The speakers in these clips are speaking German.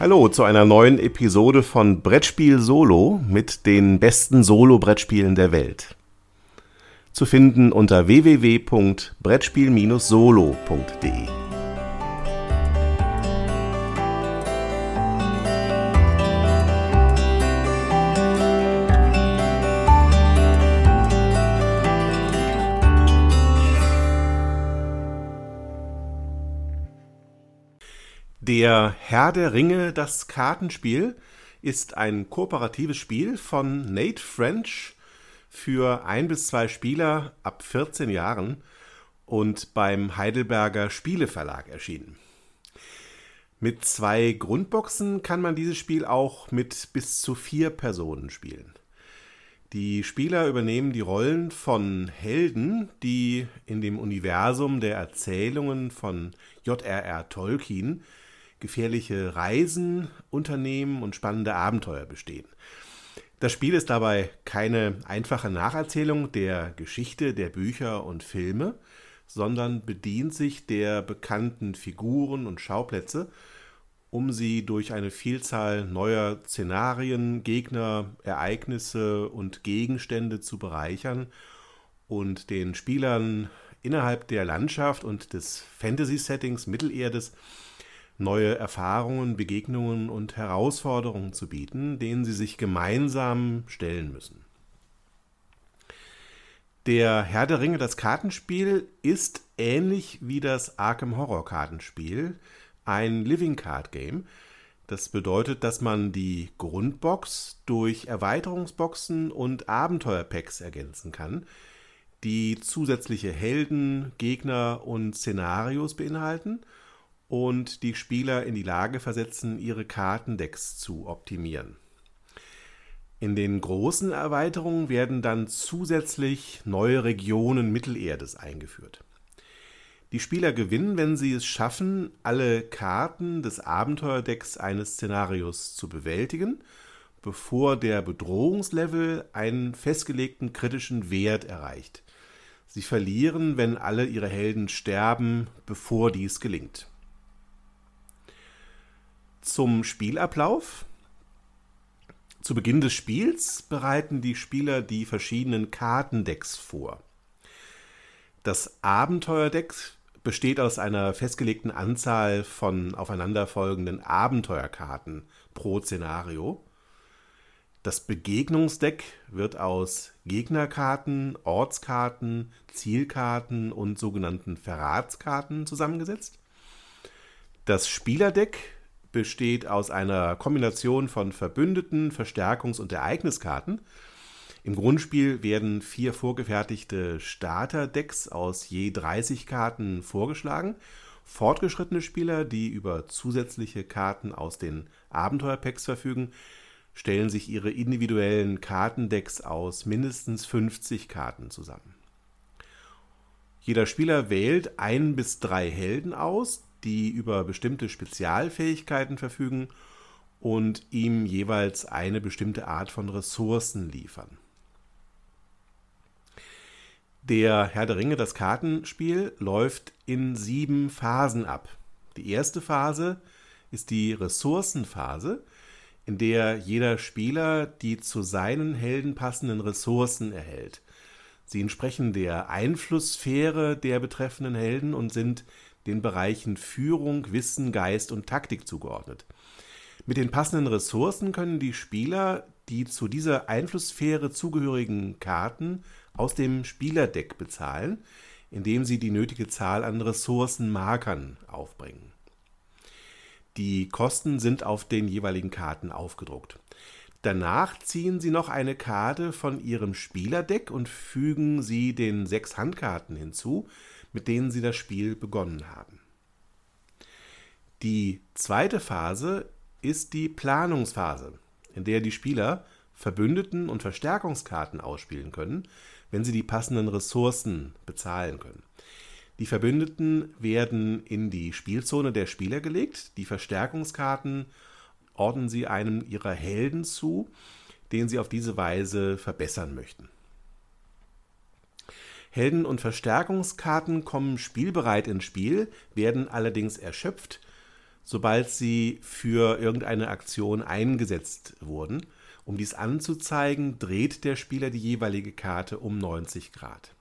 Hallo zu einer neuen Episode von Brettspiel Solo mit den besten Solo-Brettspielen der Welt. Zu finden unter www.brettspiel-solo.de. Der Herr der Ringe, das Kartenspiel, ist ein kooperatives Spiel von Nate French für ein bis zwei Spieler ab 14 Jahren und beim Heidelberger Spieleverlag erschienen. Mit zwei Grundboxen kann man dieses Spiel auch mit bis zu vier Personen spielen. Die Spieler übernehmen die Rollen von Helden, die in dem Universum der Erzählungen von J.R.R. Tolkien gefährliche Reisen unternehmen und spannende Abenteuer bestehen. Das Spiel ist dabei keine einfache Nacherzählung der Geschichte der Bücher und Filme, sondern bedient sich der bekannten Figuren und Schauplätze, um sie durch eine Vielzahl neuer Szenarien, Gegner, Ereignisse und Gegenstände zu bereichern und den Spielern innerhalb der Landschaft und des Fantasy-Settings Mittelerdes neue Erfahrungen, Begegnungen und Herausforderungen zu bieten, denen sie sich gemeinsam stellen müssen. Der Herr der Ringe, das Kartenspiel, ist ähnlich wie das Arkham Horror Kartenspiel ein Living Card Game. Das bedeutet, dass man die Grundbox durch Erweiterungsboxen und Abenteuerpacks ergänzen kann, die zusätzliche Helden, Gegner und Szenarios beinhalten – und die Spieler in die Lage versetzen, ihre Kartendecks zu optimieren. In den großen Erweiterungen werden dann zusätzlich neue Regionen Mittelerdes eingeführt. Die Spieler gewinnen, wenn sie es schaffen, alle Karten des Abenteuerdecks eines Szenarios zu bewältigen, bevor der Bedrohungslevel einen festgelegten kritischen Wert erreicht. Sie verlieren, wenn alle ihre Helden sterben, bevor dies gelingt zum Spielablauf. Zu Beginn des Spiels bereiten die Spieler die verschiedenen Kartendecks vor. Das Abenteuerdeck besteht aus einer festgelegten Anzahl von aufeinanderfolgenden Abenteuerkarten pro Szenario. Das Begegnungsdeck wird aus Gegnerkarten, Ortskarten, Zielkarten und sogenannten Verratskarten zusammengesetzt. Das Spielerdeck besteht aus einer Kombination von Verbündeten, Verstärkungs- und Ereigniskarten. Im Grundspiel werden vier vorgefertigte Starterdecks aus je 30 Karten vorgeschlagen. Fortgeschrittene Spieler, die über zusätzliche Karten aus den Abenteuerpacks verfügen, stellen sich ihre individuellen Kartendecks aus mindestens 50 Karten zusammen. Jeder Spieler wählt ein bis drei Helden aus, die über bestimmte Spezialfähigkeiten verfügen und ihm jeweils eine bestimmte Art von Ressourcen liefern. Der Herr der Ringe, das Kartenspiel, läuft in sieben Phasen ab. Die erste Phase ist die Ressourcenphase, in der jeder Spieler die zu seinen Helden passenden Ressourcen erhält. Sie entsprechen der Einflusssphäre der betreffenden Helden und sind den Bereichen Führung, Wissen, Geist und Taktik zugeordnet. Mit den passenden Ressourcen können die Spieler die zu dieser Einflusssphäre zugehörigen Karten aus dem Spielerdeck bezahlen, indem sie die nötige Zahl an Ressourcenmarkern aufbringen. Die Kosten sind auf den jeweiligen Karten aufgedruckt. Danach ziehen Sie noch eine Karte von Ihrem Spielerdeck und fügen sie den sechs Handkarten hinzu, mit denen sie das Spiel begonnen haben. Die zweite Phase ist die Planungsphase, in der die Spieler Verbündeten und Verstärkungskarten ausspielen können, wenn sie die passenden Ressourcen bezahlen können. Die Verbündeten werden in die Spielzone der Spieler gelegt, die Verstärkungskarten ordnen sie einem ihrer Helden zu, den sie auf diese Weise verbessern möchten. Helden- und Verstärkungskarten kommen spielbereit ins Spiel, werden allerdings erschöpft, sobald sie für irgendeine Aktion eingesetzt wurden. Um dies anzuzeigen, dreht der Spieler die jeweilige Karte um 90 Grad.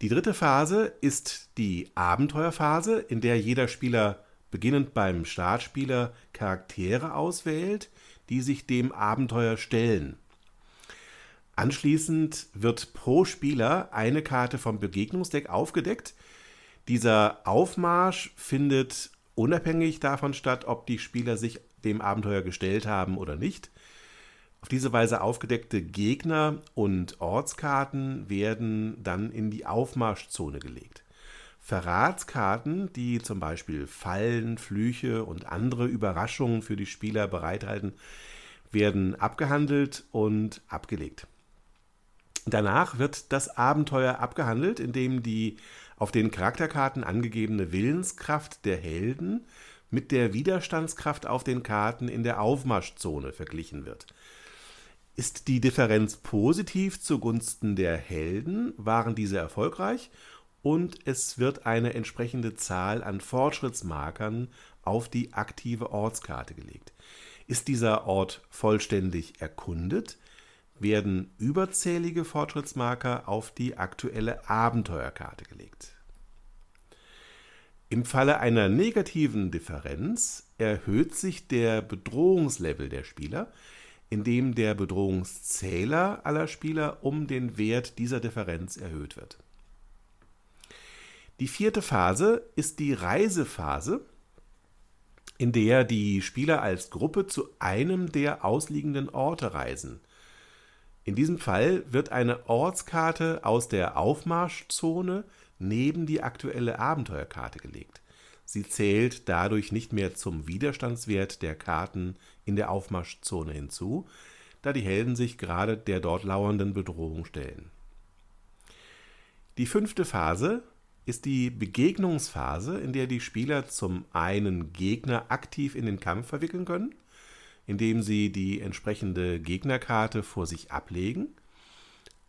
Die dritte Phase ist die Abenteuerphase, in der jeder Spieler beginnend beim Startspieler Charaktere auswählt, die sich dem Abenteuer stellen. Anschließend wird pro Spieler eine Karte vom Begegnungsdeck aufgedeckt. Dieser Aufmarsch findet unabhängig davon statt, ob die Spieler sich dem Abenteuer gestellt haben oder nicht. Auf diese Weise aufgedeckte Gegner und Ortskarten werden dann in die Aufmarschzone gelegt. Verratskarten, die zum Beispiel Fallen, Flüche und andere Überraschungen für die Spieler bereithalten, werden abgehandelt und abgelegt. Danach wird das Abenteuer abgehandelt, indem die auf den Charakterkarten angegebene Willenskraft der Helden mit der Widerstandskraft auf den Karten in der Aufmarschzone verglichen wird. Ist die Differenz positiv zugunsten der Helden, waren diese erfolgreich und es wird eine entsprechende Zahl an Fortschrittsmarkern auf die aktive Ortskarte gelegt. Ist dieser Ort vollständig erkundet, werden überzählige Fortschrittsmarker auf die aktuelle Abenteuerkarte gelegt. Im Falle einer negativen Differenz erhöht sich der Bedrohungslevel der Spieler, indem der Bedrohungszähler aller Spieler um den Wert dieser Differenz erhöht wird. Die vierte Phase ist die Reisephase, in der die Spieler als Gruppe zu einem der ausliegenden Orte reisen. In diesem Fall wird eine Ortskarte aus der Aufmarschzone neben die aktuelle Abenteuerkarte gelegt. Sie zählt dadurch nicht mehr zum Widerstandswert der Karten in der Aufmarschzone hinzu, da die Helden sich gerade der dort lauernden Bedrohung stellen. Die fünfte Phase ist die Begegnungsphase, in der die Spieler zum einen Gegner aktiv in den Kampf verwickeln können, indem sie die entsprechende Gegnerkarte vor sich ablegen,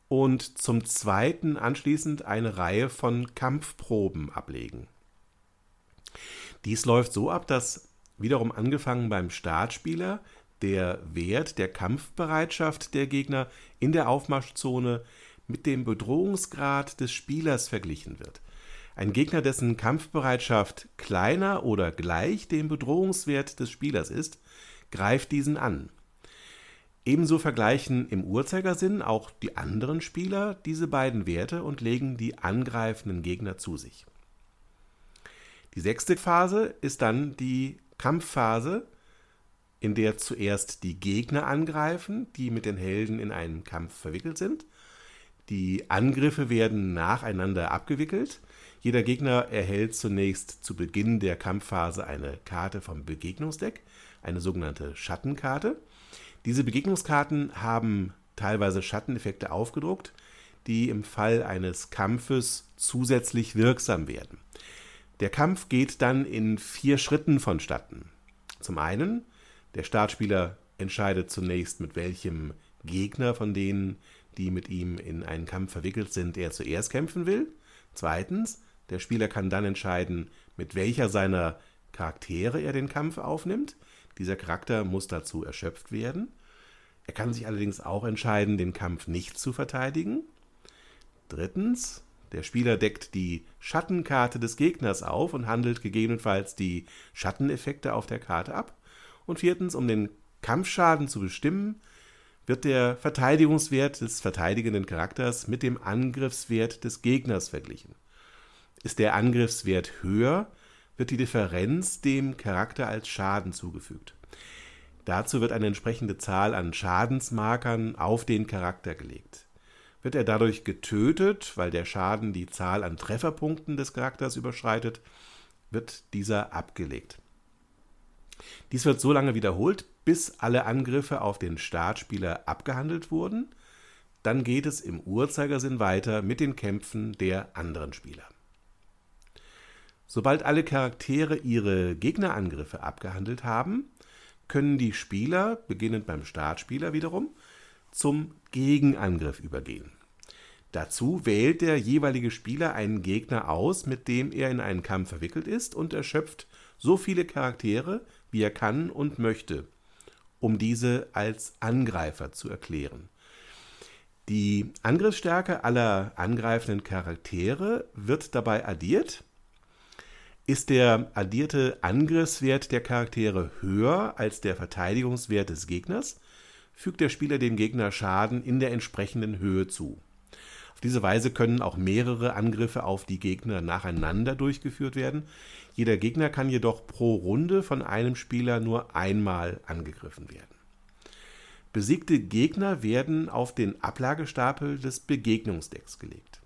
und zum zweiten anschließend eine Reihe von Kampfproben ablegen. Dies läuft so ab, dass wiederum angefangen beim Startspieler der Wert der Kampfbereitschaft der Gegner in der Aufmarschzone mit dem Bedrohungsgrad des Spielers verglichen wird. Ein Gegner, dessen Kampfbereitschaft kleiner oder gleich dem Bedrohungswert des Spielers ist, greift diesen an. Ebenso vergleichen im Uhrzeigersinn auch die anderen Spieler diese beiden Werte und legen die angreifenden Gegner zu sich. Die sechste Phase ist dann die Kampfphase, in der zuerst die Gegner angreifen, die mit den Helden in einen Kampf verwickelt sind. Die Angriffe werden nacheinander abgewickelt. Jeder Gegner erhält zunächst zu Beginn der Kampfphase eine Karte vom Begegnungsdeck, eine sogenannte Schattenkarte. Diese Begegnungskarten haben teilweise Schatteneffekte aufgedruckt, die im Fall eines Kampfes zusätzlich wirksam werden. Der Kampf geht dann in vier Schritten vonstatten. Zum einen, der Startspieler entscheidet zunächst, mit welchem Gegner von denen, die mit ihm in einen Kampf verwickelt sind, er zuerst kämpfen will. Zweitens, der Spieler kann dann entscheiden, mit welcher seiner Charaktere er den Kampf aufnimmt. Dieser Charakter muss dazu erschöpft werden. Er kann sich allerdings auch entscheiden, den Kampf nicht zu verteidigen. Drittens, der Spieler deckt die Schattenkarte des Gegners auf und handelt gegebenenfalls die Schatteneffekte auf der Karte ab. Und viertens, um den Kampfschaden zu bestimmen, wird der Verteidigungswert des verteidigenden Charakters mit dem Angriffswert des Gegners verglichen. Ist der Angriffswert höher, wird die Differenz dem Charakter als Schaden zugefügt. Dazu wird eine entsprechende Zahl an Schadensmarkern auf den Charakter gelegt. Wird er dadurch getötet, weil der Schaden die Zahl an Trefferpunkten des Charakters überschreitet, wird dieser abgelegt. Dies wird so lange wiederholt, bis alle Angriffe auf den Startspieler abgehandelt wurden. Dann geht es im Uhrzeigersinn weiter mit den Kämpfen der anderen Spieler. Sobald alle Charaktere ihre Gegnerangriffe abgehandelt haben, können die Spieler, beginnend beim Startspieler wiederum, zum Gegenangriff übergehen. Dazu wählt der jeweilige Spieler einen Gegner aus, mit dem er in einen Kampf verwickelt ist und erschöpft so viele Charaktere, wie er kann und möchte, um diese als Angreifer zu erklären. Die Angriffsstärke aller angreifenden Charaktere wird dabei addiert. Ist der addierte Angriffswert der Charaktere höher als der Verteidigungswert des Gegners, fügt der Spieler dem Gegner Schaden in der entsprechenden Höhe zu. Auf diese Weise können auch mehrere Angriffe auf die Gegner nacheinander durchgeführt werden. Jeder Gegner kann jedoch pro Runde von einem Spieler nur einmal angegriffen werden. Besiegte Gegner werden auf den Ablagestapel des Begegnungsdecks gelegt.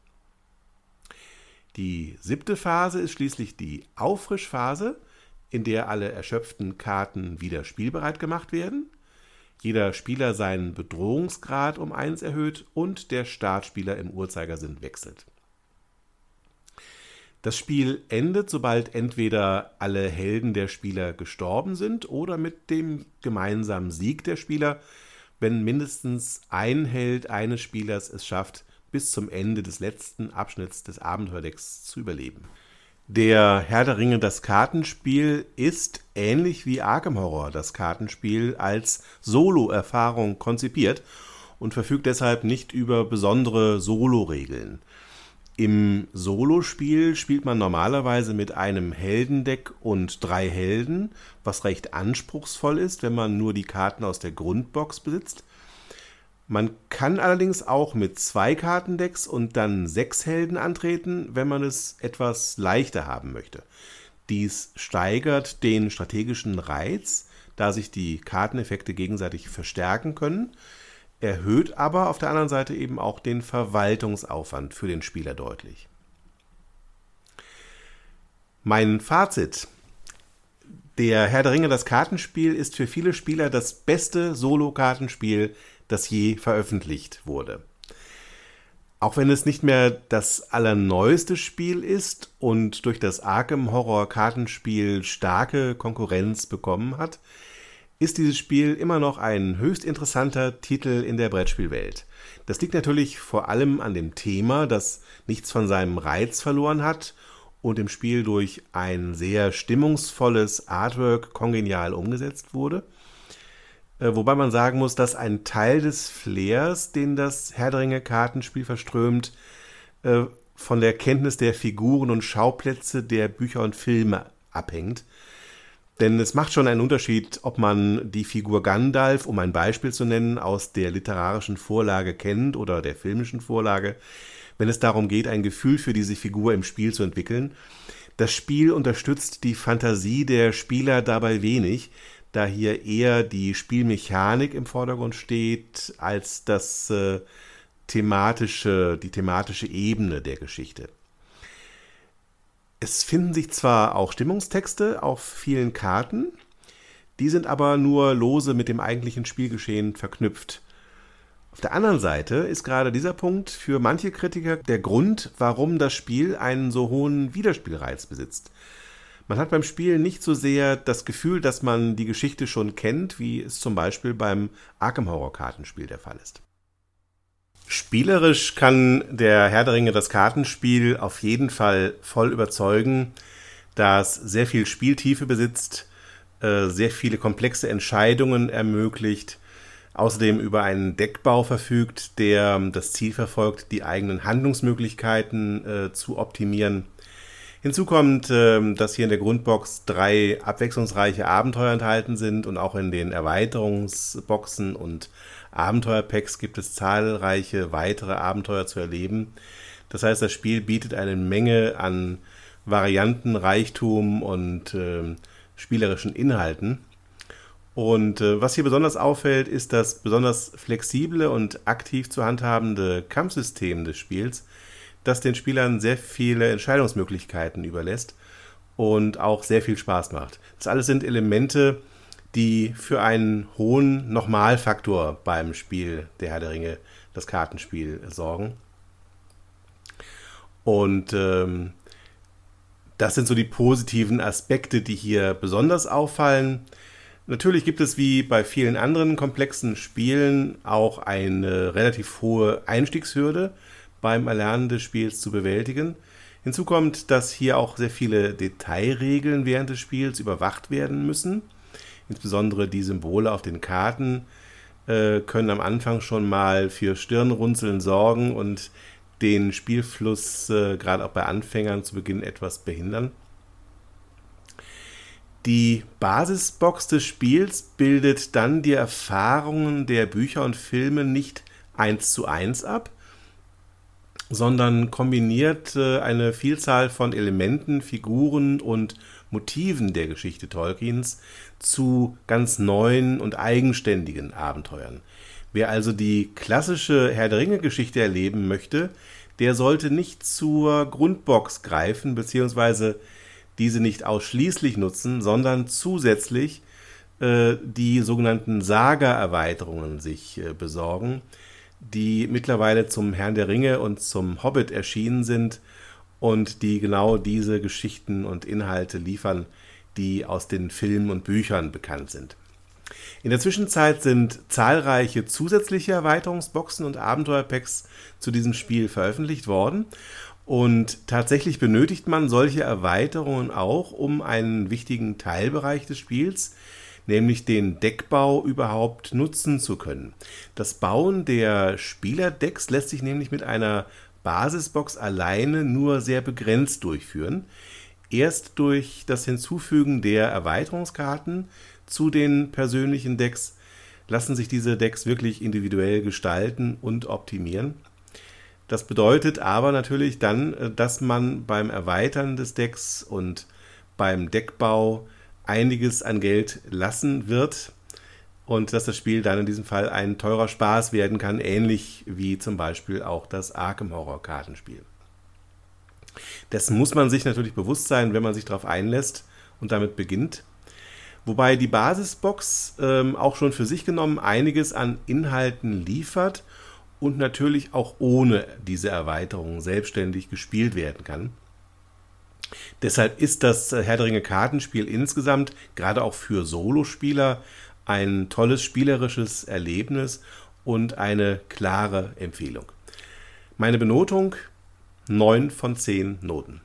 Die siebte Phase ist schließlich die Auffrischphase, in der alle erschöpften Karten wieder spielbereit gemacht werden jeder Spieler seinen Bedrohungsgrad um 1 erhöht und der Startspieler im Uhrzeigersinn wechselt. Das Spiel endet, sobald entweder alle Helden der Spieler gestorben sind oder mit dem gemeinsamen Sieg der Spieler, wenn mindestens ein Held eines Spielers es schafft, bis zum Ende des letzten Abschnitts des Abenteuerdecks zu überleben. Der Herr der Ringe, das Kartenspiel, ist ähnlich wie Arkham Horror, das Kartenspiel, als Solo-Erfahrung konzipiert und verfügt deshalb nicht über besondere Solo-Regeln. Im Solospiel spielt man normalerweise mit einem Heldendeck und drei Helden, was recht anspruchsvoll ist, wenn man nur die Karten aus der Grundbox besitzt. Man kann allerdings auch mit zwei Kartendecks und dann sechs Helden antreten, wenn man es etwas leichter haben möchte. Dies steigert den strategischen Reiz, da sich die Karteneffekte gegenseitig verstärken können, erhöht aber auf der anderen Seite eben auch den Verwaltungsaufwand für den Spieler deutlich. Mein Fazit. Der Herr der Ringe, das Kartenspiel, ist für viele Spieler das beste Solo-Kartenspiel, das je veröffentlicht wurde. Auch wenn es nicht mehr das allerneueste Spiel ist und durch das Arkham Horror Kartenspiel starke Konkurrenz bekommen hat, ist dieses Spiel immer noch ein höchst interessanter Titel in der Brettspielwelt. Das liegt natürlich vor allem an dem Thema, das nichts von seinem Reiz verloren hat und im Spiel durch ein sehr stimmungsvolles Artwork kongenial umgesetzt wurde. Äh, wobei man sagen muss, dass ein Teil des Flairs, den das Herr der Ringe Kartenspiel verströmt, äh, von der Kenntnis der Figuren und Schauplätze der Bücher und Filme abhängt. Denn es macht schon einen Unterschied, ob man die Figur Gandalf, um ein Beispiel zu nennen, aus der literarischen Vorlage kennt oder der filmischen Vorlage, wenn es darum geht, ein Gefühl für diese Figur im Spiel zu entwickeln. Das Spiel unterstützt die Fantasie der Spieler dabei wenig, da hier eher die Spielmechanik im Vordergrund steht als das äh, thematische, die thematische Ebene der Geschichte. Es finden sich zwar auch Stimmungstexte auf vielen Karten, die sind aber nur lose mit dem eigentlichen Spielgeschehen verknüpft. Auf der anderen Seite ist gerade dieser Punkt für manche Kritiker der Grund, warum das Spiel einen so hohen Wiederspielreiz besitzt. Man hat beim Spielen nicht so sehr das Gefühl, dass man die Geschichte schon kennt, wie es zum Beispiel beim Arkham Horror Kartenspiel der Fall ist. Spielerisch kann der Herr der Ringe das Kartenspiel auf jeden Fall voll überzeugen, da es sehr viel Spieltiefe besitzt, äh, sehr viele komplexe Entscheidungen ermöglicht, außerdem über einen Deckbau verfügt, der das Ziel verfolgt, die eigenen Handlungsmöglichkeiten äh, zu optimieren Hinzu kommt, ähm, dass hier in der Grundbox drei abwechslungsreiche Abenteuer enthalten sind und auch in den Erweiterungsboxen und Abenteuerpacks gibt es zahlreiche weitere Abenteuer zu erleben. Das heißt, das Spiel bietet eine Menge an Variantenreichtum und äh, spielerischen Inhalten. Und äh, was hier besonders auffällt, ist das besonders flexible und aktiv zu handhabende Kampfsystem des Spiels, das den Spielern sehr viele Entscheidungsmöglichkeiten überlässt und auch sehr viel Spaß macht. Das alles sind Elemente, die für einen hohen Nochmalfaktor beim Spiel der Herr der Ringe, das Kartenspiel, sorgen. Und ähm, das sind so die positiven Aspekte, die hier besonders auffallen. Natürlich gibt es wie bei vielen anderen komplexen Spielen auch eine relativ hohe Einstiegshürde beim Erlernen des Spiels zu bewältigen. Hinzu kommt, dass hier auch sehr viele Detailregeln während des Spiels überwacht werden müssen. Insbesondere die Symbole auf den Karten äh, können am Anfang schon mal für Stirnrunzeln sorgen und den Spielfluss äh, gerade auch bei Anfängern zu Beginn etwas behindern. Die Basisbox des Spiels bildet dann die Erfahrungen der Bücher und Filme nicht eins zu eins ab, sondern kombiniert äh, eine Vielzahl von Elementen, Figuren und Motiven der Geschichte Tolkiens zu ganz neuen und eigenständigen Abenteuern. Wer also die klassische Herr der Ringe-Geschichte erleben möchte, der sollte nicht zur Grundbox greifen, beziehungsweise diese nicht ausschließlich nutzen, sondern zusätzlich äh, die sogenannten Saga-Erweiterungen sich äh, besorgen, die mittlerweile zum Herrn der Ringe und zum Hobbit erschienen sind und die genau diese Geschichten und Inhalte liefern, die aus den Filmen und Büchern bekannt sind. In der Zwischenzeit sind zahlreiche zusätzliche Erweiterungsboxen und Abenteuerpacks zu diesem Spiel veröffentlicht worden. Und tatsächlich benötigt man solche Erweiterungen auch, um einen wichtigen Teilbereich des Spiels, nämlich den Deckbau überhaupt nutzen zu können. Das Bauen der Spielerdecks lässt sich nämlich mit einer Basisbox alleine nur sehr begrenzt durchführen. Erst durch das Hinzufügen der Erweiterungskarten zu den persönlichen Decks lassen sich diese Decks wirklich individuell gestalten und optimieren. Das bedeutet aber natürlich dann, äh, dass man beim Erweitern des Decks und beim Deckbau einiges an Geld lassen wird und dass das Spiel dann in diesem Fall ein teurer Spaß werden kann, ähnlich wie zum Beispiel auch das Arkham Horror Kartenspiel. Das muss man sich natürlich bewusst sein, wenn man sich darauf einlässt und damit beginnt. Wobei die Basisbox ähm, auch schon für sich genommen einiges an Inhalten liefert und natürlich auch ohne diese Erweiterung selbstständig gespielt werden kann. Deshalb ist das Herr der Ringe Kartenspiel insgesamt, gerade auch für Solospieler, ein tolles spielerisches Erlebnis und eine klare Empfehlung. Meine Benotung 9 von 10 Noten.